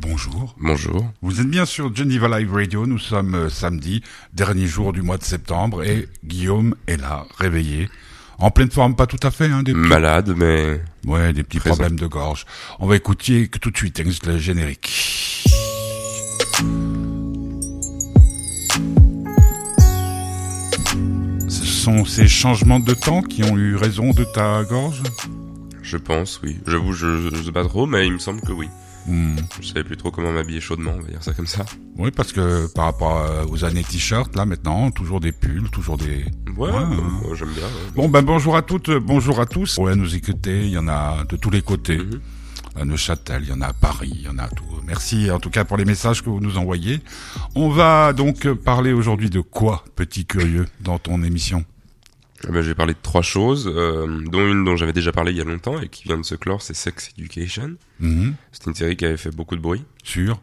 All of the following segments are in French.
bonjour. Bonjour. Vous êtes bien sur Geneva Live Radio, nous sommes euh, samedi, dernier jour du mois de septembre, et Guillaume est là, réveillé. En pleine forme, pas tout à fait, hein, des Malade, mais ouais, des petits Présent. problèmes de gorge. On va écouter tout de suite hein, le générique. Ce sont ces changements de temps qui ont eu raison de ta gorge? Je pense, oui. J'avoue, je, je sais pas trop, mais il me semble que oui. Je savais plus trop comment m'habiller chaudement, on va dire ça comme ça. Oui, parce que par rapport à- aux années t-shirt, là maintenant, toujours des pulls, toujours des... Ouais, Ouais, moi, j'aime bien. ouais. Bon, ben bonjour à toutes, euh, bonjour à tous. Ouais, nous écouter, il y en a de tous les côtés. Mhm. À Neuchâtel, il y en a à Paris, il y en a à tout. Merci en tout cas pour les messages que vous nous envoyez. On va donc euh, parler aujourd'hui de quoi, petit curieux, dans ton émission? Eh ben, je vais parler de trois choses, euh, dont une dont j'avais déjà parlé il y a longtemps et qui vient de se clore, c'est Sex Education. Mhm. C'est une série qui avait fait beaucoup de bruit. Sur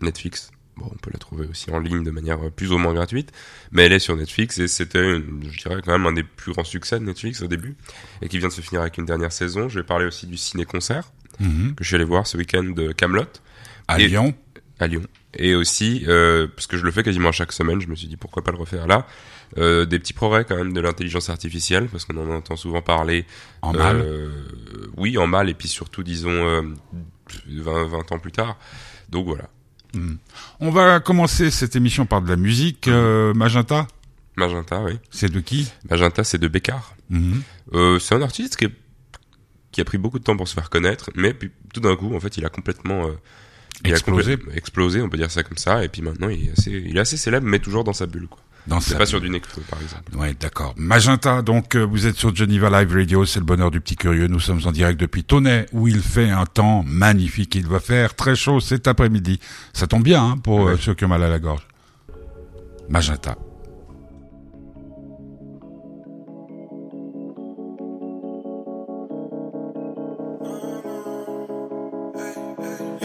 Netflix. Bon, on peut la trouver aussi en ligne de manière plus ou moins gratuite, mais elle est sur Netflix et c'était, je dirais, quand même un des plus grands succès de Netflix au début et qui vient de se finir avec une dernière saison. Je vais parler aussi du ciné-concert Mhm. que je suis allé voir ce week-end de Camelot à Et- Lyon. À Lyon et aussi euh, parce que je le fais quasiment chaque semaine, je me suis dit pourquoi pas le refaire là. Euh, des petits progrès quand même de l'intelligence artificielle parce qu'on en entend souvent parler. En mal. Euh, oui, en mal et puis surtout disons euh, 20, 20 ans plus tard. Donc voilà. On va commencer cette émission par de la musique. Euh, Magenta, Magenta, oui. c'est de qui? Magenta, c'est de Bécard. Euh, c'est un artiste qui, est- qui a pris beaucoup de temps pour se faire connaître, mais puis, tout d'un coup, en fait, il a complètement il Explosé. explosé, on peut dire ça comme ça. Et puis maintenant, il est assez, il est assez célèbre, mais toujours dans sa bulle. Quoi. Dans C'est sa- pas sur du Necfeu, par exemple. Ouais, d'accord. Magenta, donc euh, vous êtes sur Geneva Live Radio, c'est le bonheur du petit curieux. Nous sommes en direct depuis Tonnet, où il fait un temps magnifique. Il va faire très chaud cet après-midi. Ça tombe bien hein, pour euh, Ouais. ceux qui ont mal à la gorge. Magenta.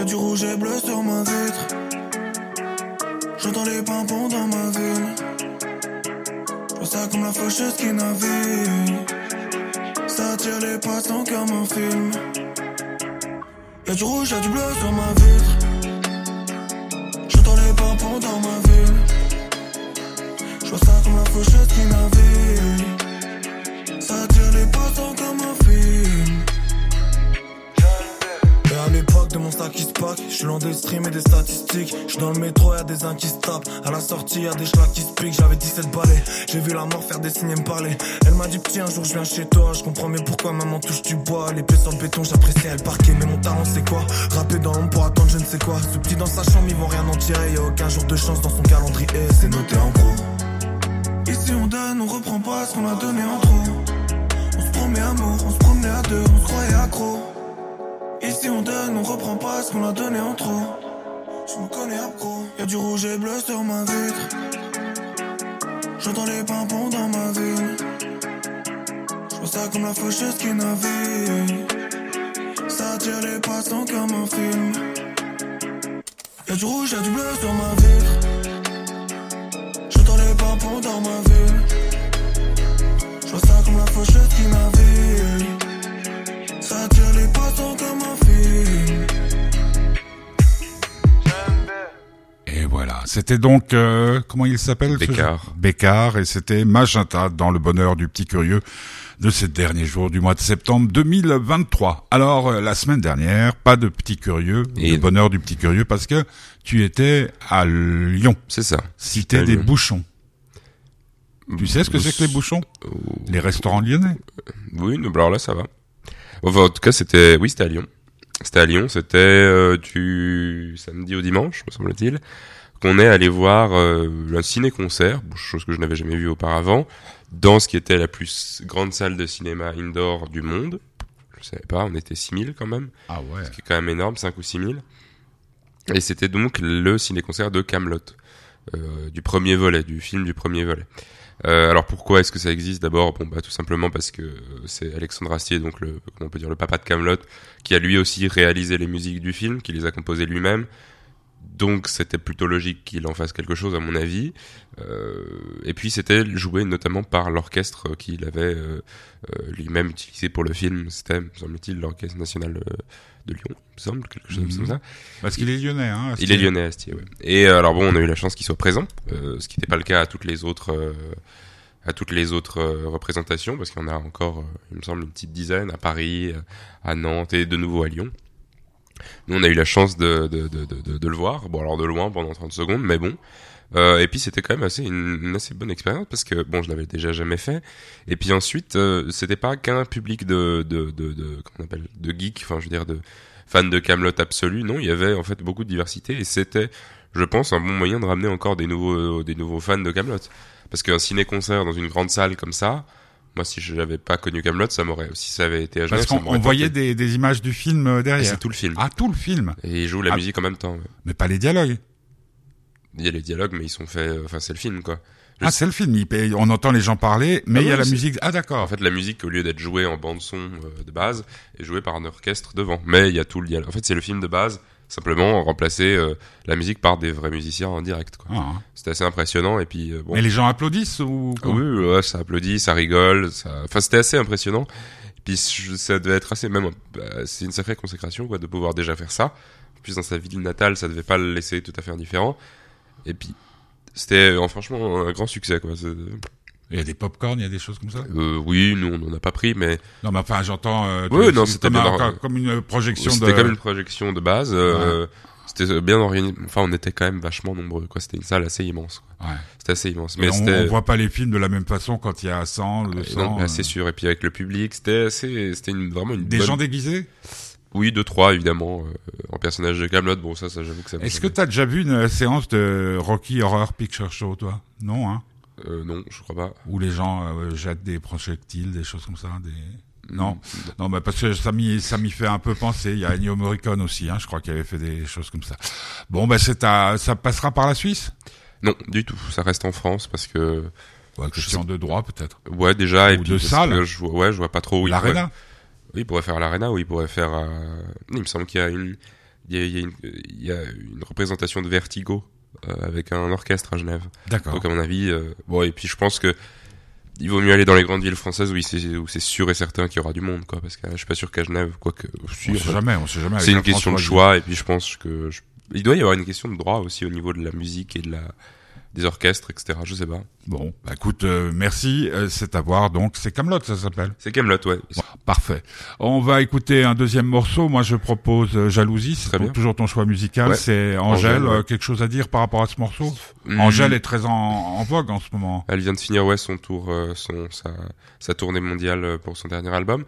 Du rouge et bleu sur ma vitre. J'entends les pimpons dans ma ville. Je ça comme la faucheuse qui navigue. Ça attire les passants comme un film. Y'a du rouge, y'a du bleu sur ma vitre. J'entends les pimpons dans ma ville. Je ça comme la faucheuse qui navigue. Qui se pack, je suis loin des streams et des statistiques. Je dans le métro, y'a des uns qui se tapent. À la sortie, y'a des schlacs qui se piquent. J'avais 17 balais, j'ai vu la mort faire des signes et me parler. Elle m'a dit, petit, un jour je viens chez toi. Je comprends mieux pourquoi maman touche du bois. L'épée sur le béton, j'apprécie elle parquer. Mais mon talent, c'est quoi? Rapper dans l'ombre pour attendre je ne sais quoi. Ce petit dans sa chambre, ils vont rien en tirer. Y'a aucun jour de chance dans son calendrier. C'est noté en gros. Ici on donne, on reprend pas ce qu'on a donné en trop. Qu'on a donné en trop. Je me connais accro. Y'a du rouge et bleu sur ma vitre. J'entends les pimpons dans ma ville. Je ça comme la faucheuse qui navigue. Ça attire les passants comme un film. Y'a du rouge, y'a du bleu sur ma vitre. J'entends les pimpons dans ma ville. Je ça comme la faucheuse qui navigue. Ça attire les passants comme un film. Voilà. C'était donc, euh, comment il s'appelle Bécard. Bécard, et c'était Magenta dans le bonheur du petit curieux de ces derniers jours du mois de septembre 2023. Alors, euh, la semaine dernière, pas de petit curieux, Et- le bonheur du petit curieux, parce que tu étais à Lyon, C'est ça. cité des Lyon. bouchons. Tu sais ce que c'est que les bouchons Les restaurants lyonnais Oui, alors là, ça va. Enfin, en tout cas, c'était, oui, c'était à Lyon. C'était à Lyon, c'était euh, du samedi au dimanche, me semble-t-il, qu'on est allé voir euh, un ciné-concert, chose que je n'avais jamais vue auparavant, dans ce qui était la plus grande salle de cinéma indoor du monde. Je savais pas, on était 6000 quand même, Ah ouais. ce qui est quand même énorme, 5 ou 6000. Et c'était donc le ciné-concert de Camelot, euh, du premier volet, du film du premier volet. Euh, alors pourquoi est-ce que ça existe D'abord, bon bah tout simplement parce que euh, c'est Alexandre Astier, donc le on peut dire le papa de Camelot, qui a lui aussi réalisé les musiques du film, qui les a composées lui-même. Donc c'était plutôt logique qu'il en fasse quelque chose à mon avis. Euh, et puis c'était joué notamment par l'orchestre qu'il avait euh, euh, lui-même utilisé pour le film. C'était, me semble-t-il, l'orchestre national euh, de Lyon, il me semble, quelque chose Mhm. comme ça. Parce qu'il est lyonnais, hein. Il est lyonnais, Astier, ouais. Et euh, alors bon, on a eu la chance qu'il soit présent, euh, ce qui n'était pas le cas à toutes les autres, euh, à toutes les autres représentations, parce qu'il y en a encore, il me semble, une petite dizaine à Paris, à Nantes et de nouveau à Lyon. Nous, on a eu la chance de, de, de, de, le voir, bon alors de loin pendant 30 secondes, mais bon. Euh, et puis c'était quand même assez une, une assez bonne expérience parce que bon, je l'avais déjà jamais fait. Et puis ensuite, euh, c'était pas qu'un public de de de, de appelle de geeks, enfin je veux dire de fans de Camelot absolu. Non, il y avait en fait beaucoup de diversité et c'était, je pense, un bon moyen de ramener encore des nouveaux des nouveaux fans de Camelot. Parce qu'un ciné-concert dans une grande salle comme ça, moi si je n'avais pas connu Camelot, ça m'aurait si ça avait été à Genève, Parce qu'on voyait des, des images du film euh, derrière. c'est tout le film. Ah, tout le film. Et il joue la Ah. musique en même temps. Mais pas les dialogues. Il y a les dialogues, mais ils sont faits. euh, Enfin, c'est le film, quoi. Je Ah, c'est le film. Il- On entend les gens parler, mais Ah il y a oui, la musique. Ah, d'accord. En fait, la musique, au lieu d'être jouée en bande son euh, de base, est jouée par un orchestre devant. Mais il y a tout le dialogue. En fait, c'est le film de base. Simplement remplacer euh, la musique par des vrais musiciens en direct. Quoi. Ah, hein. C'était assez impressionnant. Et puis euh, bon. Mais les gens applaudissent ou quoi? Oui, ouais, ça applaudit, ça rigole. Ça... Enfin, c'était assez impressionnant. Et puis ça devait être assez même. bah, c'est une sacrée consécration, quoi, de pouvoir déjà faire ça. En plus, dans sa ville natale, ça devait pas le laisser tout à fait indifférent. Et puis c'était euh, franchement un grand succès, quoi. Il y a des pop-corn, il y a des choses comme ça? Euh, oui, nous on en a pas pris, mais Non, mais enfin, j'entends. Euh, Oui, non, c'était comme, bien, comme, euh, une projection c'était de. comme une projection de base. euh, C'était bien organisé. Enfin, on était quand même vachement nombreux. Quoi, c'était une salle assez immense. Ouais. C'était assez immense. Mais Mais on, on voit pas les films de la même façon quand il y a 100, Ouais, 200. non, bah, euh, c'est sûr. Et puis avec le public, c'était assez, c'était une, vraiment une Des bonne- gens déguisés? Oui, deux trois évidemment euh, en personnage de Camelot. Bon, ça, ça j'avoue que ça. Est-ce que tu as déjà vu une euh, séance de Rocky Horror Picture Show, toi? Non, hein? Euh, non, je crois pas. Où les gens euh, jettent des projectiles, des choses comme ça des... Non. Mm. Non, bah parce que ça m'y ça m'y fait un peu penser. Il y a Ennio Morricone aussi, hein, je crois qu'il avait fait des choses comme ça. Bon, bah c'est à, ça passera par la Suisse? Non, du tout. Ça reste en France parce que Ouais, question de droit peut-être. ouais déjà et Ou puis de salle. je vois, ouais, je vois pas trop où il pourrait- L'Arena. Oui, il pourrait faire l'Arena ou il pourrait faire. Il me semble qu'il y a une, il y a, il y a une, il y a une représentation de Vertigo avec un orchestre à Genève. D'accord. Donc à mon avis, euh, bon et puis je pense que il vaut mieux aller dans les grandes villes françaises où c'est sûr et certain qu'il y aura du monde quoi parce que euh, je suis pas sûr qu'à Genève quoique si, On sait jamais, on sait jamais. c'est une question de choix et puis je pense que je- il doit y avoir une question de droit aussi au niveau de la musique et de la des orchestres etc je sais pas Bon, bah écoute, euh, merci. euh, c'est à voir. Donc, c'est Camelot, ça s'appelle. c'est Camelot ouais Bon, parfait. On va écouter un deuxième morceau. Moi, je propose euh, Jalousie. C'est Très ton- bien. toujours ton choix musical. Ouais. C'est Angèle. Angèle, ouais. euh, quelque chose à dire par rapport à ce morceau? Hmm. Angèle est très en, en vogue en ce moment. Elle vient de finir ouais son tour, euh, son sa, sa tournée mondiale pour son dernier album.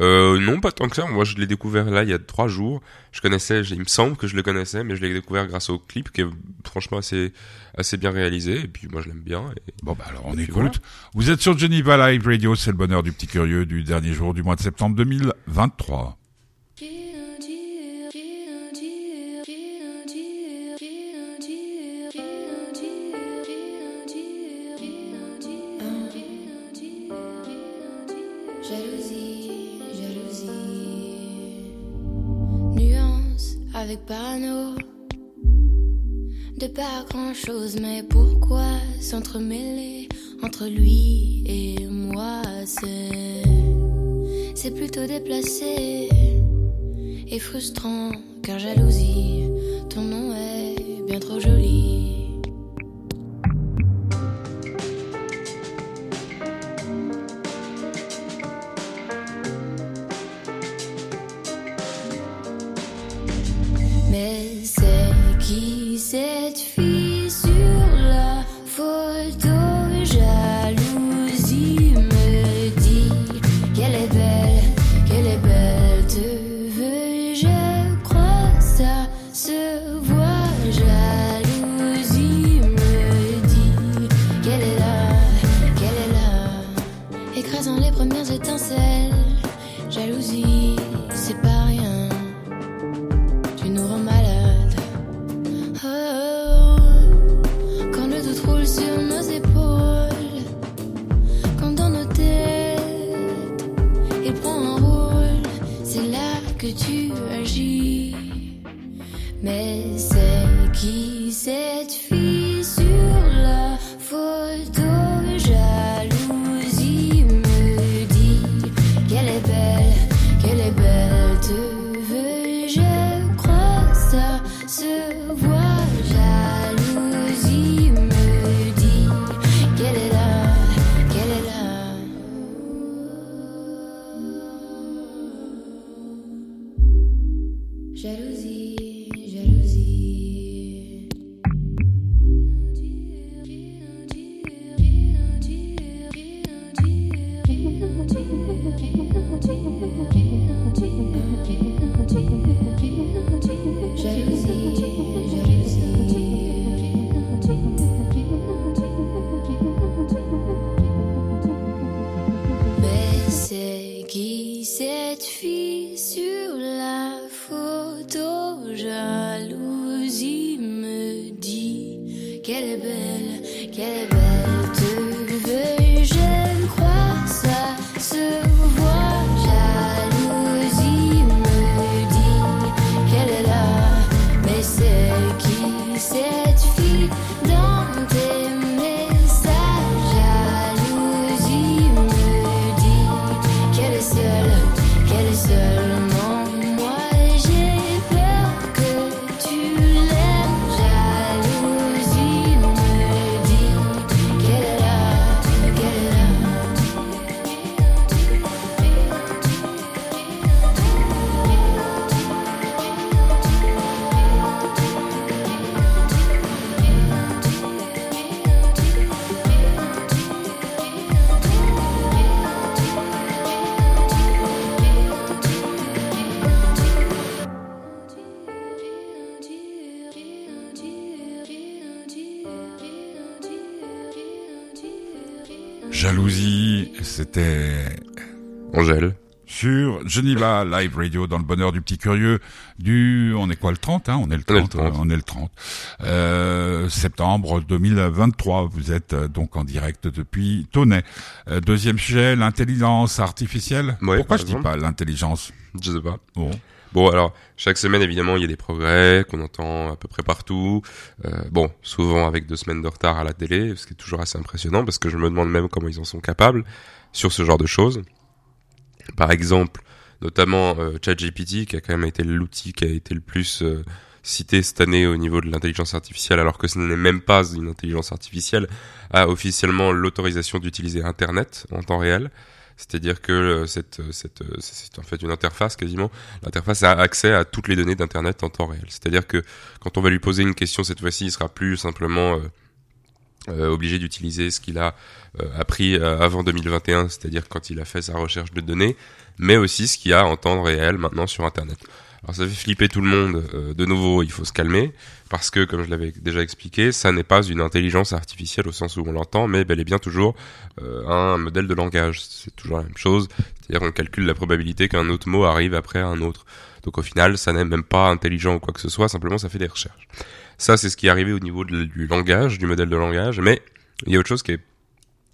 Euh, non, pas tant que ça. Moi, je l'ai découvert là il y a trois jours. Je connaissais, il me semble que je le connaissais, mais je l'ai découvert grâce au clip qui est franchement assez assez bien réalisé. Et puis moi, je l'aime bien. Et... Bon, bah alors on écoute. voilà. Vous êtes sur Geneva Live Radio. C'est le bonheur du petit curieux du dernier jour du mois de septembre 2023. Jalousie, jalousie. Nuance avec parano. De pas grand chose, mais pourquoi s'entremêler entre lui et moi? C'est, plutôt déplacé et frustrant, car jalousie, ton nom est bien trop joli. Tu c'était Angèle. sur Geneva Live Radio dans le bonheur du petit curieux du on est quoi le 30 hein on est le On est le 30 30. euh, on est le 30 euh, septembre 2023 vous êtes euh, donc en direct depuis Tonnet Euh, deuxième sujet l'intelligence artificielle Ouais, pourquoi je dis pas l'intelligence? Je sais pas. bon Bon, alors, chaque semaine, évidemment, il y a des progrès qu'on entend à peu près partout. Euh, bon, souvent avec deux semaines de retard à la télé, ce qui est toujours assez impressionnant, parce que je me demande même comment ils en sont capables sur ce genre de choses. Par exemple, notamment euh, ChatGPT, qui a quand même été l'outil qui a été le plus euh, cité cette année au niveau de l'intelligence artificielle, alors que ce n'est même pas une intelligence artificielle, a officiellement l'autorisation d'utiliser Internet en temps réel. C'est-à-dire que euh, cette, euh, cette, euh, c'est en fait une interface quasiment. L'interface a accès à toutes les données d'Internet en temps réel. C'est-à-dire que quand on va lui poser une question cette fois-ci, il sera plus simplement obligé d'utiliser ce qu'il a appris avant 2021, c'est-à-dire quand il a fait sa recherche de données, mais aussi ce qu'il y a en temps réel maintenant sur Internet. Alors ça fait flipper tout le monde. Euh, de nouveau, il faut se calmer parce que, comme je l'avais déjà expliqué, ça n'est pas une intelligence artificielle au sens où on l'entend, mais bel et bien toujours euh, un modèle de langage. C'est toujours la même chose. C'est-à-dire qu'on calcule la probabilité qu'un autre mot arrive après un autre. Donc au final, ça n'est même pas intelligent ou quoi que ce soit. Simplement, ça fait des recherches. Ça, c'est ce qui est arrivé au niveau du langage, du modèle de langage. Mais il y a autre chose qui est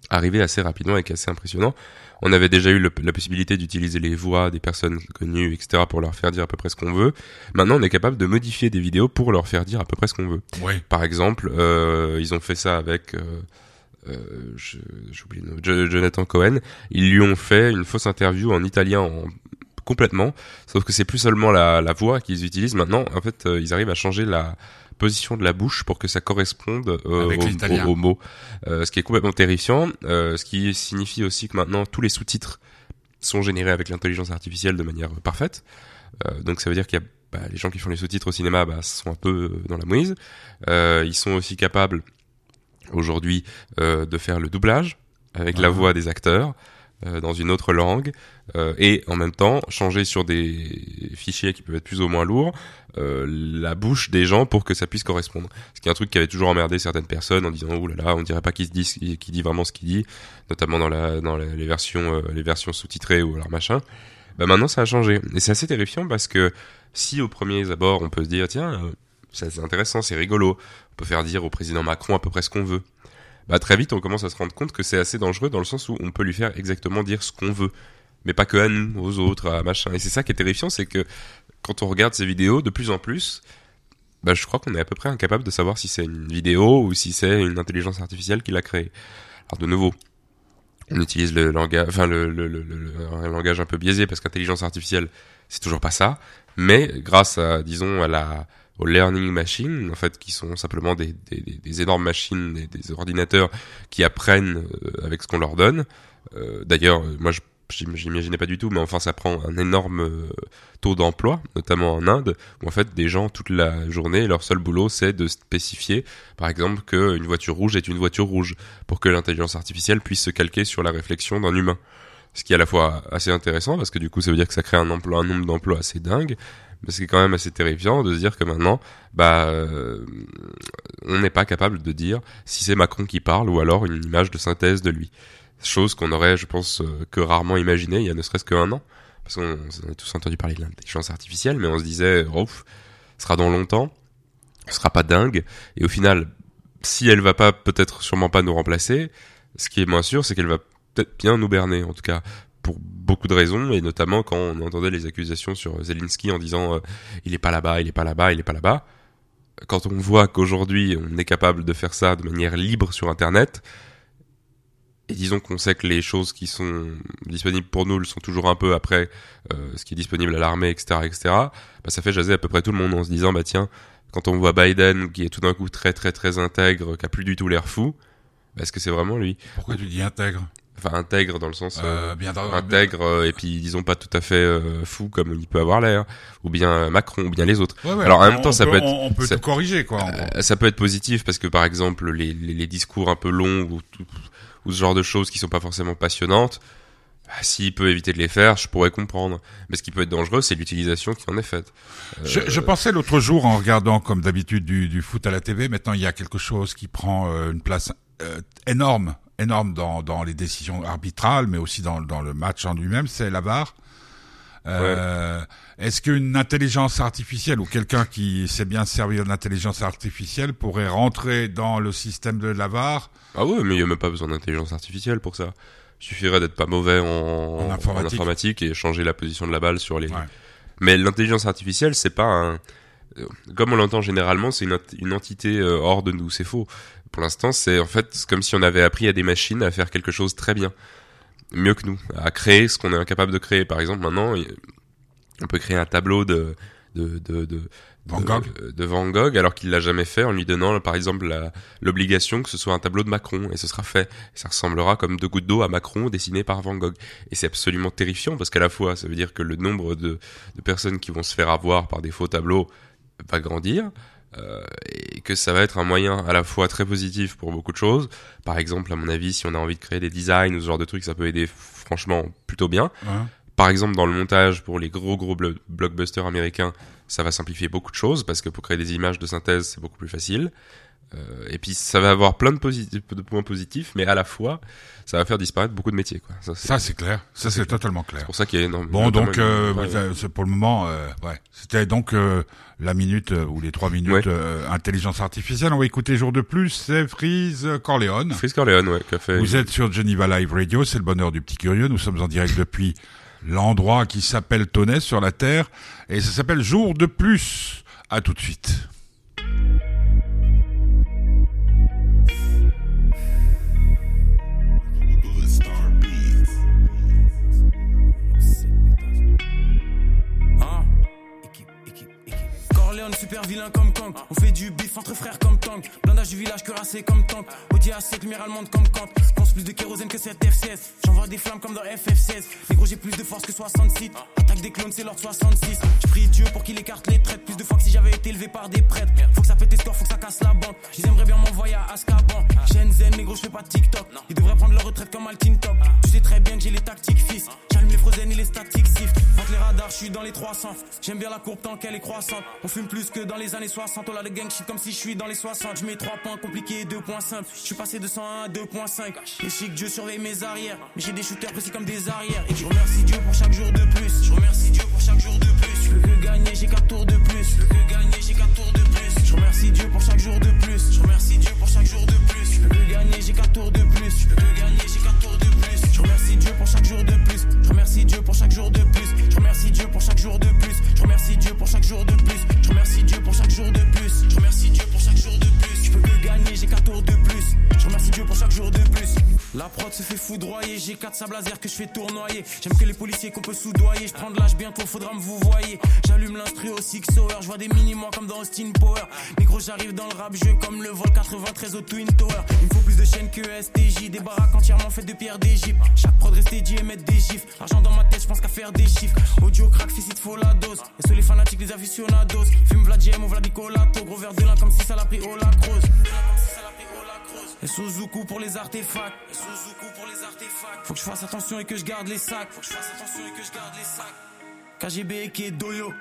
arrivé assez rapidement et qui est assez impressionnant. On avait déjà eu le- la possibilité d'utiliser les voix des personnes connues, etc., pour leur faire dire à peu près ce qu'on veut. Maintenant, on est capable de modifier des vidéos pour leur faire dire à peu près ce qu'on veut. ouais Par exemple, euh, ils ont fait ça avec euh, euh, j'oublie le nom, Jo- Jonathan Cohen. Ils lui ont fait une fausse interview en italien en complètement, sauf que c'est plus seulement la, la voix qu'ils utilisent maintenant. En fait, euh, ils arrivent à changer la position de la bouche pour que ça corresponde euh, Avec au- l'italien. au- aux mots, Euh, ce qui est complètement terrifiant. euh, ce qui signifie aussi que maintenant tous les sous-titres sont générés avec l'intelligence artificielle de manière parfaite. Euh, donc ça veut dire qu'il y a bah, les gens qui font les sous-titres au cinéma bah, sont un peu euh, dans la mouise. Euh, ils sont aussi capables aujourd'hui euh, de faire le doublage avec la voix des acteurs dans une autre langue euh, et en même temps changer sur des fichiers qui peuvent être plus ou moins lourds euh, la bouche des gens pour que ça puisse correspondre. Ce qui est un truc qui avait toujours emmerdé certaines personnes en disant oh là là on dirait pas qu'il dit dit vraiment ce qu'il dit, notamment dans les versions euh, les versions sous-titrées ou alors machin. Bah maintenant ça a changé et c'est assez terrifiant parce que si au premier abord on peut se dire tiens euh, c'est intéressant c'est rigolo on peut faire dire au président Macron à peu près ce qu'on veut bah très vite on commence à se rendre compte que c'est assez dangereux dans le sens où on peut lui faire exactement dire ce qu'on veut mais pas que à nous aux autres à machin et c'est ça qui est terrifiant c'est que quand on regarde ces vidéos de plus en plus bah, je crois qu'on est à peu près incapable de savoir si c'est une vidéo ou si c'est une intelligence artificielle qui l'a créée. Alors de nouveau, on utilise le langage, enfin le, le, le, un langage un peu biaisé parce qu'intelligence artificielle, c'est toujours pas ça. Mais grâce à, disons, à la learning machines, en fait, qui sont simplement des, énormes machines, des, ordinateurs qui apprennent euh, avec ce qu'on leur donne. Euh, D'ailleurs, moi, je j'imaginais pas du tout, mais enfin ça prend un énorme euh, taux d'emploi, notamment en Inde, où en fait des gens toute la journée, leur seul boulot c'est de spécifier, par exemple, qu'une voiture rouge est une voiture rouge, pour que l'intelligence artificielle puisse se calquer sur la réflexion d'un humain. Ce qui est à la fois assez intéressant, parce que du coup ça veut dire que ça crée un nombre d'emplois assez dingue, mais c'est quand même assez terrifiant de se dire que maintenant, bah, euh, on n'est pas capable de dire si c'est Macron qui parle ou alors une image de synthèse de lui chose qu'on aurait, je pense, euh, que rarement imaginé il y a ne serait-ce qu'un an. Parce qu'on a tous entendu parler de l'intelligence artificielle, mais on se disait, oh, ce sera dans longtemps, ce sera pas dingue. Et au final, si elle va pas, peut-être sûrement pas nous remplacer, ce qui est moins sûr, c'est qu'elle va peut-être bien nous berner, en tout cas, pour beaucoup de raisons, et notamment quand on entendait les accusations sur Zelensky en disant, euh, il est pas là-bas, il est pas là-bas, il est pas là-bas. Quand on voit qu'aujourd'hui, on est capable de faire ça de manière libre sur Internet, et disons qu'on sait que les choses qui sont disponibles pour nous le sont toujours un peu après euh, ce qui est disponible à l'armée, etc., etc. Bah, ça fait jaser à peu près tout le monde en se disant bah tiens, quand on voit Biden qui est tout d'un coup très très très intègre, qui a plus du tout l'air fou, bah, est-ce que c'est vraiment lui? Pourquoi tu dis intègre? Enfin intègre dans le sens euh, bien intègre euh, et puis disons pas tout à fait euh, fou comme il peut avoir l'air, ou bien Macron, ou bien les autres. Ouais, ouais, Alors en même temps ça peut, peut être on, peut ça- tout corriger quoi. euh, ça peut être positif parce que par exemple les, les, les discours un peu longs ou, tout- ou ce genre de choses qui sont pas forcément passionnantes, bah, s'il peut éviter de les faire, je pourrais comprendre. Mais ce qui peut être dangereux, c'est l'utilisation qui en est faite. Euh, Je, je pensais l'autre jour en regardant comme d'habitude du, du foot à la TV, maintenant il y a quelque chose qui prend euh, une place euh, énorme, énorme dans, dans les décisions arbitrales, mais aussi dans, dans le match en lui-même, c'est la VAR. Euh, Est-ce qu'une intelligence artificielle ou quelqu'un qui sait bien se servir de l'intelligence artificielle pourrait rentrer dans le système de la VAR? Ah ouais, mais il y a même pas besoin d'intelligence artificielle pour ça. Il suffirait d'être pas mauvais en, en informatique. et changer la position de la balle sur les. Ouais. Mais l'intelligence artificielle, c'est pas un. euh, Comme on l'entend généralement, c'est une entité euh, hors de nous. C'est faux. Pour l'instant, c'est en fait comme si on avait appris à des machines à faire quelque chose très bien, mieux que nous, à créer ce qu'on est incapable de créer. Par exemple, maintenant, on peut créer un tableau de de de, de Van Gogh. de Van Gogh alors qu'il l'a jamais fait en lui donnant par exemple l'obligation que ce soit un tableau de Macron. Et ce sera fait. Ça ressemblera comme deux gouttes d'eau à Macron dessiné par Van Gogh. Et c'est absolument terrifiant parce qu'à la fois ça veut dire que le nombre de, de personnes qui vont se faire avoir par des faux tableaux va grandir euh, et que ça va être un moyen à la fois très positif pour beaucoup de choses par exemple à mon avis si on a envie de créer des designs ou ce genre de trucs ça peut aider franchement plutôt bien par exemple, dans le montage pour les gros gros blo- blockbusters américains, ça va simplifier beaucoup de choses parce que pour créer des images de synthèse, c'est beaucoup plus facile. Euh, et puis ça va avoir plein de, points positifs, mais à la fois, ça va faire disparaître beaucoup de métiers. Quoi. Ça, c'est c'est clair, ça c'est totalement clair. pour ça qu'il y a énorme. Bon, donc euh, ouais, c'est pour le moment, ouais. C'était donc la minute euh, ou les trois minutes Ouais. euh, intelligence artificielle. On va écouter jour de plus. C'est Freeze Corleone. Freeze Corleone, ouais, fait. Vous êtes sur Geneva Live Radio, c'est le bonheur du petit curieux. Nous sommes en direct depuis l'endroit qui s'appelle Tonnet sur la Terre et ça s'appelle Jour de plus. À tout de suite. Super vilain comme Kang. On fait du bif entre frères comme Tang. Blindage du village cuirassé comme tank. Audi A7, lumière allemande comme Kant. Pense plus de kérosène que cette F16. J'envoie des flammes comme dans FF16. Négro, j'ai plus de force que 66. Attaque des clones, c'est l'ordre 66. Je prie Dieu pour qu'il écarte les traites. Plus de fois que si j'avais été élevé par des prêtres. Faut que ça pète les scores, faut que ça casse la banque. Ils aimeraient bien m'envoyer à Azkaban. Shenzhen, négro, je fais pas TikTok. Ils devraient prendre leur retraite comme Alkin Top. Tu sais très bien que j'ai les tactiques fils. J'allume les frozen et les statiques sift. Entre les radars, je suis dans les 300. J'aime bien la courbe tant qu'elle est croissante. On fume plus que dans les années 60. On a le gang shit comme si je suis dans les 60. Je mets 3 points compliqués et 2 points simples. Je suis passé de 101 à 2.5. Et chic, Dieu surveille mes arrières. Mais j'ai des shooters précis comme des arrières. Et je remercie Dieu pour chaque jour de plus. Je remercie Dieu pour chaque jour de plus. Je que gagner, j'ai 4 tours de plus. Je que gagner, j'ai 4 tours de plus. Je remercie Dieu pour chaque jour de plus. Je remercie Dieu pour chaque jour de plus. Je peux que gagner, j'ai 4 tours de plus. Je peux que gagner, j'ai 4 tours de plus. Je remercie Dieu pour chaque jour de plus. Je remercie Dieu pour chaque jour de plus. Je remercie Dieu pour chaque jour de plus. Je remercie Dieu pour chaque jour de plus. Je remercie Dieu pour chaque jour de plus je peux que gagner, j'ai 4 tours de plus. Je remercie Dieu pour chaque jour de plus. La prod se fait foudroyer, j'ai 4 sables laser que je fais tournoyer. J'aime que les policiers qu'on peut soudoyer, je prends de l'âge bientôt, faudra me vous voyez. J'allume l'instru au Six Hour, je vois des mini moi comme dans Austin Power. Négro j'arrive dans le rap, jeu comme le vol 93 au Twin Tower. Il me faut plus de chaînes que STJ, des baraques entièrement faites de pierres d'Egypte. Chaque prod reste dit et mettre des gifs. Argent dans ma tête, je pense qu'à faire des chiffres. Audio crack, ficite, faut la dose. Et ceux les fanatiques, les aficionados. Fume Vladjem ou Vladicolato, gros verre de là comme si ça l'a pris au lacrose. Et Suzuku pour les artefacts. Et Suzuku pour les artefacts. Faut que je fasse attention et que je garde les sacs. Faut que je fasse attention et que je garde les sacs. KGB qui est doyo.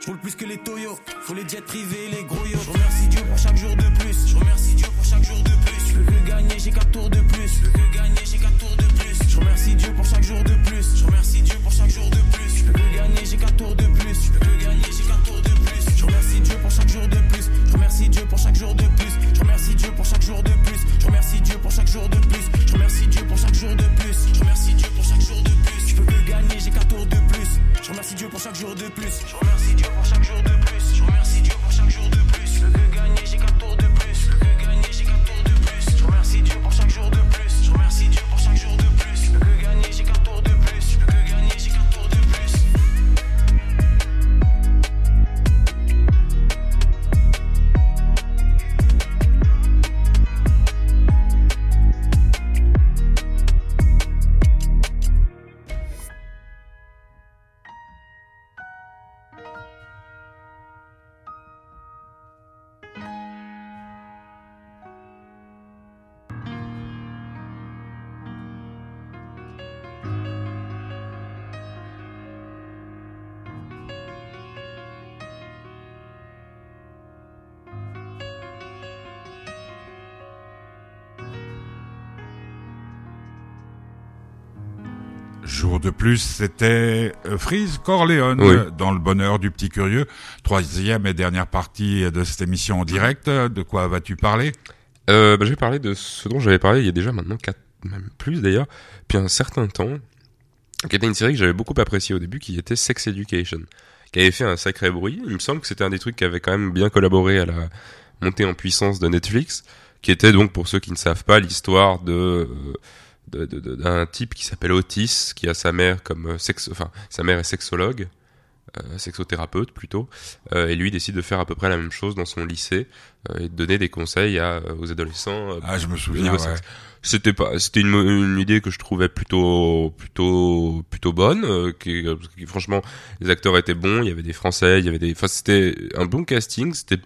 Je roule plus que les Toyo. Faut les jets privés, les gros yo. Je remercie Dieu pour chaque jour de plus. Je remercie Dieu pour chaque jour de plus. Je peux que gagner, j'ai 4 tours de plus. Je peux que gagner, j'ai 4 tours de plus. Je remercie Dieu pour chaque jour de plus. Je remercie Dieu pour chaque jour de plus. Je peux que gagner, j'ai 4 tours de plus. Je peux que gagner, j'ai 4 tours de plus. Je remercie Dieu pour chaque jour de plus. Je remercie Dieu pour chaque jour de plus. Je remercie Dieu pour chaque jour de plus. Je remercie Dieu pour chaque jour de plus. Je remercie Dieu pour chaque jour de plus. Je remercie Dieu pour chaque jour de plus. Je peux que gagner, j'ai 4 tours de plus. Je remercie Dieu pour chaque jour de plus. Je remercie Dieu pour chaque jour de plus. De plus, c'était euh, Freeze Corleone Oui. dans le bonheur du petit curieux. Troisième et dernière partie de cette émission en direct. De quoi vas-tu parler? Euh, bah, je vais parler de ce dont j'avais parlé il y a déjà maintenant quatre, même plus d'ailleurs, puis un certain temps, qui était une série que j'avais beaucoup appréciée au début, qui était Sex Education, qui avait fait un sacré bruit. Il me semble que c'était un des trucs qui avait quand même bien collaboré à la montée en puissance de Netflix, qui était donc, pour ceux qui ne savent pas, l'histoire de euh, de- de- de- d'un type qui s'appelle Otis, qui a sa mère comme euh, sex, enfin sa mère est sexologue, euh, sexothérapeute plutôt, euh, et lui décide de faire à peu près la même chose dans son lycée euh, et de donner des conseils à, euh, aux adolescents. euh, Ah, je me souviens. ouais. sexe. C'était pas, c'était une, une idée que je trouvais plutôt, plutôt, plutôt bonne. qui, qui, franchement, les acteurs étaient bons. Il y avait des Français, il y avait des, enfin, c'était un bon casting. C'était,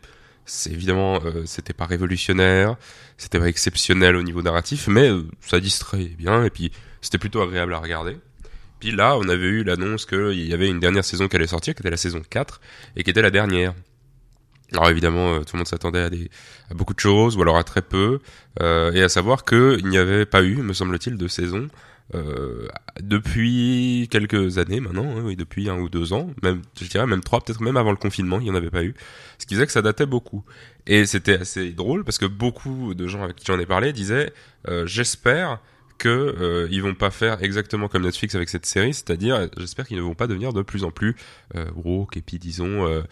c'est évidemment, euh, c'était pas révolutionnaire, c'était pas exceptionnel au niveau narratif, mais euh, ça distrayait bien et puis c'était plutôt agréable à regarder. Puis là, on avait eu l'annonce qu'il y avait une dernière saison qui allait sortir, qui était la saison 4, et qui était la dernière. Alors évidemment, euh, tout le monde s'attendait à, à beaucoup de choses, ou alors à très peu, et à savoir qu'il n'y avait pas eu, me semble-t-il, de saison euh, depuis quelques années maintenant, hein, oui, depuis un ou deux ans, même je dirais même trois, peut-être même avant le confinement, il n'y en avait pas eu, ce qui faisait que ça datait beaucoup. Et c'était assez drôle parce que beaucoup de gens avec qui j'en ai parlé disaient euh, j'espère que euh, ils vont pas faire exactement comme Netflix avec cette série, c'est-à-dire j'espère qu'ils ne vont pas devenir de plus en plus euh, woke et puis disons euh,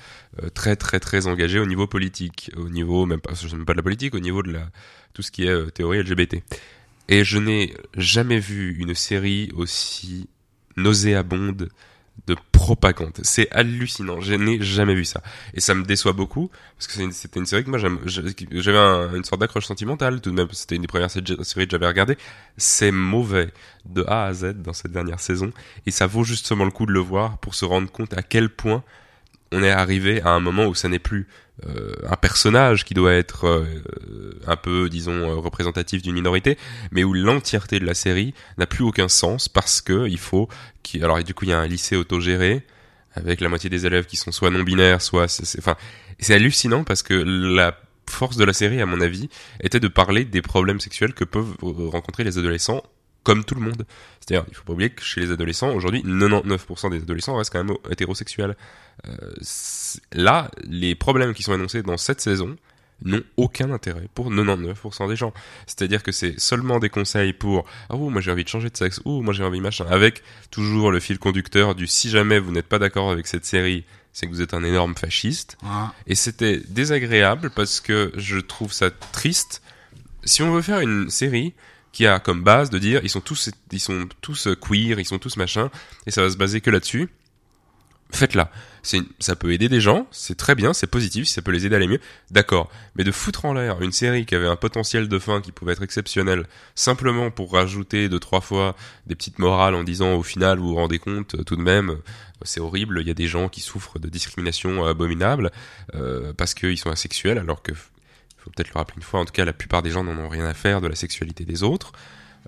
euh, très très très engagés au niveau politique, au niveau même pas même pas de la politique, au niveau de la tout ce qui est euh, théorie LGBT. Et je n'ai jamais vu une série aussi nauséabonde de propagande. C'est hallucinant. Je n'ai jamais vu ça. Et ça me déçoit beaucoup, parce que c'était une série que moi j'avais un- une sorte d'accroche sentimentale, tout de même. C'était une des premières sé- séries que j'avais regardées. C'est mauvais de A à Z dans cette dernière saison. Et ça vaut justement le coup de le voir pour se rendre compte à quel point on est arrivé à un moment où ça n'est plus un personnage qui doit être euh, un peu, disons, euh, représentatif d'une minorité, mais où l'entièreté de la série n'a plus aucun sens parce que il faut, qu'il- alors et du coup il y a un lycée autogéré avec la moitié des élèves qui sont soit non binaires, soit, c'est- enfin, c'est hallucinant parce que la force de la série, à mon avis, était de parler des problèmes sexuels que peuvent euh, rencontrer les adolescents comme tout le monde. C'est-à-dire, il faut pas oublier que chez les adolescents, aujourd'hui, 99% des adolescents restent quand même hétérosexuels. Euh, là, les problèmes qui sont énoncés dans cette saison n'ont aucun intérêt pour 99% des gens. C'est-à-dire que c'est seulement des conseils pour ah oh, moi j'ai envie de changer de sexe, ou moi j'ai envie machin, avec toujours le fil conducteur du si jamais vous n'êtes pas d'accord avec cette série, c'est que vous êtes un énorme fasciste. Et c'était désagréable parce que je trouve ça triste. Si on veut faire une série qui a comme base de dire ils sont tous ils sont tous euh, queer, ils sont tous machin et ça va se baser que là-dessus. Faites-la. Ça peut aider des gens, c'est très bien, c'est positif, si ça peut les aider à aller mieux. D'accord. Mais de foutre en l'air une série qui avait un potentiel de fin qui pouvait être exceptionnel simplement pour rajouter deux trois fois des petites morales en disant au final vous vous rendez compte euh, tout de même c'est horrible, il y a des gens qui souffrent de discrimination abominable euh, parce qu'ils sont asexuels alors que faut peut-être le rappeler une fois, en tout cas la plupart des gens n'en ont rien à faire de la sexualité des autres.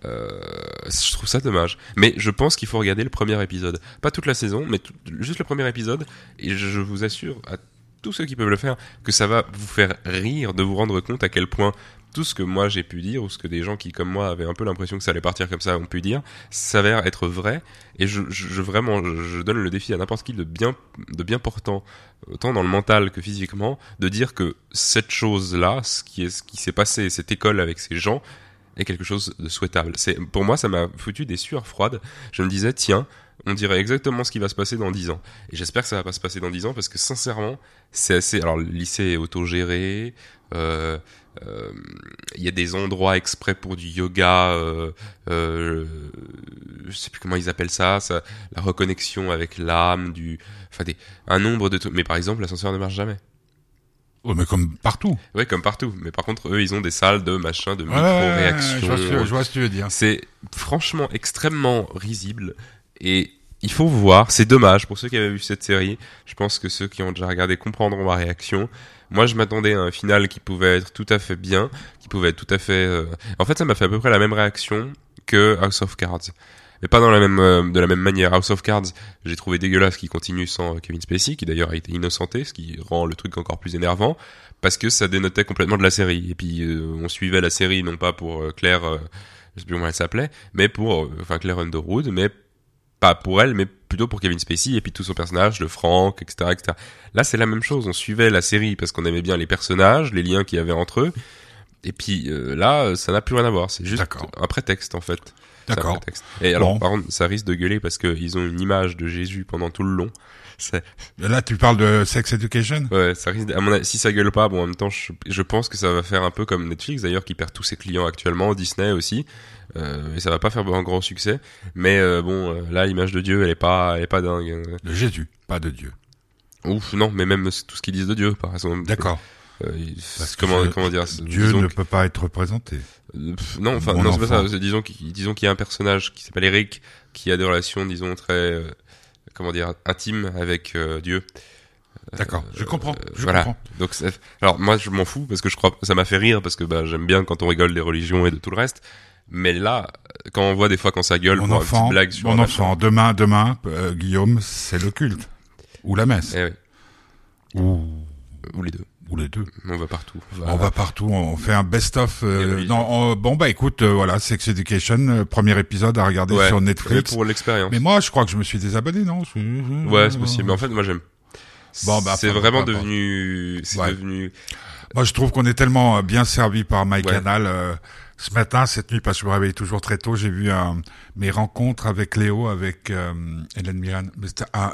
Euh, je trouve ça dommage. Mais je pense qu'il faut regarder le premier épisode. Pas toute la saison, mais juste le premier épisode. Et je vous assure à tous ceux qui peuvent le faire que ça va vous faire rire de vous rendre compte à quel point tout ce que moi j'ai pu dire, ou ce que des gens qui, comme moi, avaient un peu l'impression que ça allait partir comme ça, ont pu dire, s'avère être vrai. Et je, je, vraiment, je, donne le défi à n'importe qui de bien, de bien portant, autant dans le mental que physiquement, de dire que cette chose-là, ce qui est, ce qui s'est passé, cette école avec ces gens, est quelque chose de souhaitable. C'est, pour moi, ça m'a foutu des sueurs froides. Je me disais, tiens, on dirait exactement ce qui va se passer dans 10 ans. Et j'espère que ça va pas se passer dans 10 ans parce que sincèrement, c'est assez. Alors, le lycée est autogéré. Euh, euh, il y a des endroits exprès pour du yoga, euh, euh, je sais plus comment ils appellent ça, ça la reconnexion avec l'âme, du, enfin des, un nombre de trucs. Mais par exemple, l'ascenseur ne marche jamais. Oh, mais comme partout. Ouais, comme partout. Mais par contre, eux, ils ont des salles de machin, de micro-réaction. je, vois ce que tu veux dire. C'est franchement extrêmement risible. Et il faut voir. C'est dommage pour ceux qui avaient vu cette série. Je pense que ceux qui ont déjà regardé comprendront ma réaction. Moi, je m'attendais à un final qui pouvait être tout à fait bien, qui pouvait être tout à fait. Euh, en fait, ça m'a fait à peu près la même réaction que House of Cards, mais pas dans la même euh, de la même manière. House of Cards, j'ai trouvé dégueulasse qui continue sans Kevin Spacey, qui d'ailleurs a été innocenté, ce qui rend le truc encore plus énervant parce que ça dénotait complètement de la série. Et puis euh, on suivait la série non pas pour Claire, je sais plus comment elle s'appelait, mais pour enfin Claire Underwood, mais pas pour elle, mais plutôt pour Kevin Spacey et puis tout son personnage, le Frank, etc., etc. Là, c'est la même chose. On suivait la série parce qu'on aimait bien les personnages, les liens qu'il y avait entre eux. Et puis euh, là, ça n'a plus rien à voir. C'est juste un prétexte en fait. D'accord. Et alors, par contre, ça risque de gueuler parce qu'ils ont une image de Jésus pendant tout le long. Là, tu parles de Sex Education? Ouais, ça risque. À mon si ça gueule pas, bon, en même temps, je, je pense que ça va faire un peu comme Netflix d'ailleurs, qui perd tous ses clients actuellement, Disney aussi. Euh, et ça va pas faire un grand succès. Mais euh, bon, euh, là, l'image de Dieu, elle est pas, elle est pas dingue. Hein. De Jésus, pas de Dieu. Ouf, non, mais même tout ce qu'ils disent de Dieu, par exemple. D'accord. Euh, comment, comment dire Dieu ne peut pas être représenté. non, enfin, non, c'est pas ça. Disons qu'il, disons qu'il y a un personnage qui s'appelle Eric, qui a des relations, disons, très, comment dire, intimes avec Dieu. D'accord, je comprends. Je voilà. comprends. Donc, alors moi, je m'en fous parce que je crois, ça m'a fait rire parce que bah, j'aime bien quand on rigole des religions et de tout le reste. Mais là, quand on voit des fois quand ça gueule, mon enfant, blague sur mon enfant, demain, demain, euh, Guillaume, c'est le culte ou la messe, eh ou ou les deux. Ou les deux. On va partout. On va partout. On fait un best-of. Euh, bon bah écoute, euh, voilà, Sex Education, premier épisode à regarder sur Netflix. Pour l'expérience. Mais moi, je crois que je me suis désabonné, non? Ouais, c'est possible. Mais en fait, moi, j'aime. Bon, bah, c'est vraiment devenu. C'est devenu. Moi, je trouve qu'on est tellement bien servi par MyCanal. Canal ce matin, cette nuit, parce que je me réveille toujours très tôt, j'ai vu euh, mes rencontres avec Léo, avec euh, Hélène Miran.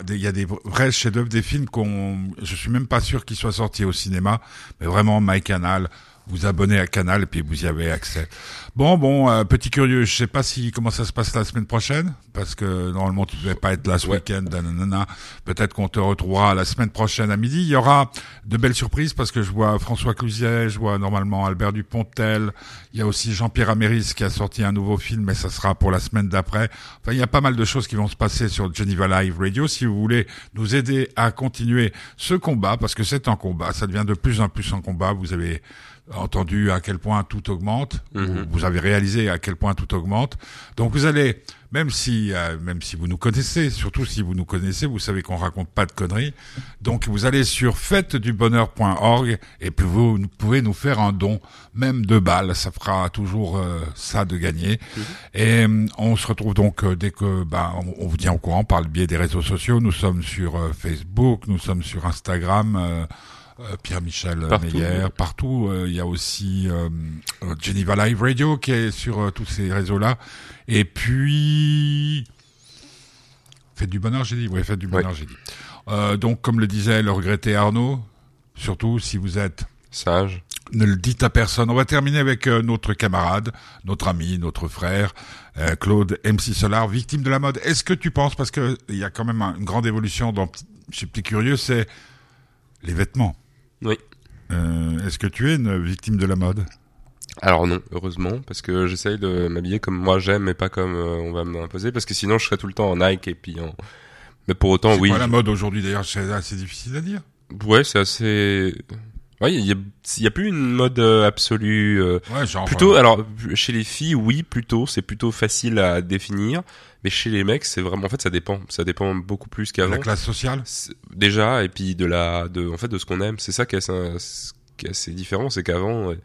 Il y a des vrais chefs-d'œuvre, des films qu'on, je suis même pas sûr qu'ils soient sortis au cinéma, mais vraiment My Canal, vous abonnez à Canal et puis vous y avez accès. Bon, bon, euh, petit curieux, je sais pas si comment ça se passe la semaine prochaine, parce que normalement tu devais pas être là ce week-end. Peut-être qu'on te retrouvera la semaine prochaine à midi. Il y aura de belles surprises parce que je vois François Clusier, je vois normalement Albert Dupontel. Il y a aussi Jean-Pierre Améris qui a sorti un nouveau film, mais ça sera pour la semaine d'après. Enfin, il y a pas mal de choses qui vont se passer sur Geneva Live Radio. Si vous voulez nous aider à continuer ce combat, parce que c'est un combat, ça devient de plus en plus un combat. Vous avez entendu à quel point tout augmente, mhm. vous avez réalisé à quel point tout augmente. Donc vous allez, même si, euh, même si vous nous connaissez, surtout si vous nous connaissez, vous savez qu'on raconte pas de conneries. Donc vous allez sur fêtedubonheur.org et puis vous, pouvez nous faire un don, même de balles, ça fera toujours euh, ça de gagner. Mhm. Et euh, on se retrouve donc dès que, bah, on, vous tient au courant par le biais des réseaux sociaux. Nous sommes sur Facebook, nous sommes sur Instagram. Euh, Pierre-Michel Meyer, partout. Euh, il y a aussi euh, Geneva Live Radio qui est sur tous ces réseaux-là. Et puis... Faites du bonheur, j'ai dit. Oui, faites du bonheur, j'ai dit. donc, comme le disait le regretté Arnaud, surtout si vous êtes... Sage. ne le dites à personne. On va terminer avec euh, notre camarade, notre ami, notre frère, euh, Claude MC Solar, victime de la mode. Est-ce que tu penses, parce que il y a quand même une grande évolution dans chez Petit Curieux, c'est les vêtements. Oui. Euh, Est-ce que tu es une victime de la mode? Alors non, heureusement, parce que j'essaye de m'habiller comme moi j'aime, mais pas comme euh, on va m'imposer, parce que sinon je serais tout le temps en Nike et puis en... Mais pour autant, C'est oui. quoi la mode aujourd'hui d'ailleurs C'est assez difficile à dire. Ouais, c'est assez. Ouais, il y a, il y a plus une mode euh, absolue. euh, Ouais, genre. Plutôt, alors chez les filles, oui, plutôt, c'est plutôt facile à définir, mais chez les mecs, c'est vraiment, en fait, ça dépend, ça dépend beaucoup plus la qu'avant. classe sociale? C'est- Déjà, et puis de la, de, en fait, de ce qu'on aime, c'est ça qui est assez, qui est assez différent, c'est qu'avant, euh, y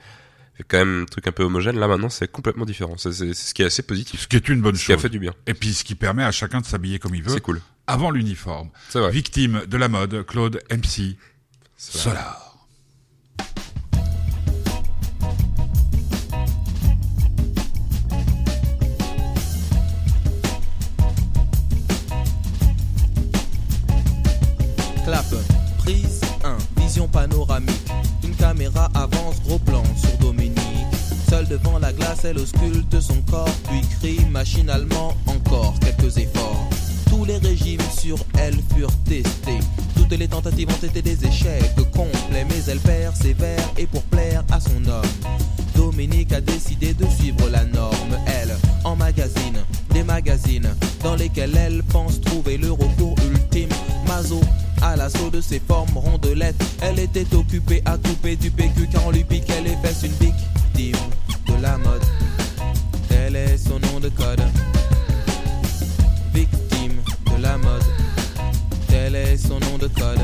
avait quand même un truc un peu homogène. Là, maintenant, c'est complètement différent. C'est c'est- c'est ce qui est assez positif, Ce qui est une bonne ce qui a chose. fait du bien. Et puis ce qui permet à chacun de s'habiller comme il veut C'est cool. avant l'uniforme. C'est vrai. Victime de la mode, Claude MC C'est. Solar. Devant la glace, elle ausculte son corps, puis crie machinalement encore quelques efforts. Tous les régimes sur elle furent testés. Toutes les tentatives ont été des échecs complets, mais elle persévère et pour plaire à son homme. Dominique a décidé de suivre la norme, elle, en magazine, des magazines dans lesquels elle pense trouver le recours ultime. Mazo, à l'assaut de ses formes rondelettes, elle était occupée à couper du PQ car on lui piquait les fesses une victime la mode. Tel est son nom de code. Victime de la mode. Tel est son nom de code.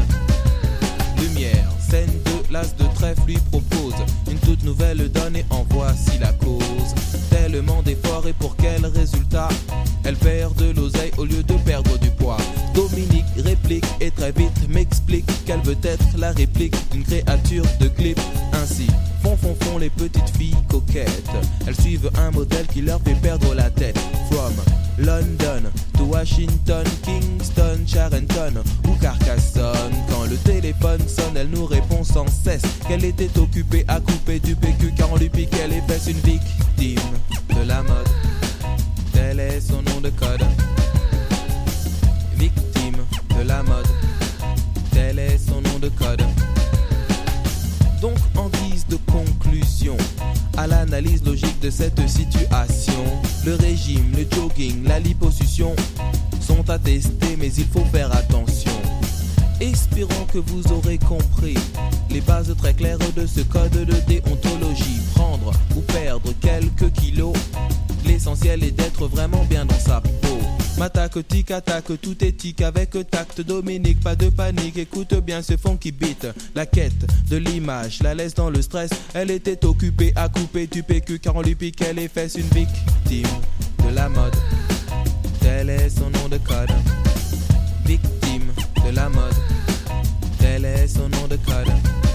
Lumière, scène 2, l'as de trèfle lui propose une toute nouvelle donne et en voici la cause. Tellement d'efforts et pour quel résultat? Elle perd de l'oseille au lieu de perdre du poids. Et très vite m'explique qu'elle veut être la réplique d'une créature de clip. Ainsi, font font font les petites filles coquettes. Elles suivent un modèle qui leur fait perdre la tête. From London to Washington, Kingston, Charenton ou Carcassonne. Quand le téléphone sonne, elle nous répond sans cesse qu'elle était occupée à couper du PQ car on lui piquait les fesses. Une victime de la mode. Tel est son nom de code. La mode. Tel est son nom de code. Donc en guise de conclusion à l'analyse logique de cette situation, le régime, le jogging, la liposuction sont attestés mais il faut faire attention. Espérons que vous aurez compris les bases très claires de ce code de déontologie. Prendre ou perdre quelques kilos, l'essentiel est d'être vraiment bien dans sa peau. M'attaque, tic, attaque, tout est tic avec tact. Dominique, pas de panique, écoute bien ce fond qui bite. La quête de l'image, la laisse dans le stress. Elle était occupée à couper du PQ car on lui pique elle les fesses. Une victime de la mode, tel est son nom de code. Victime de la mode, tel est son nom de code.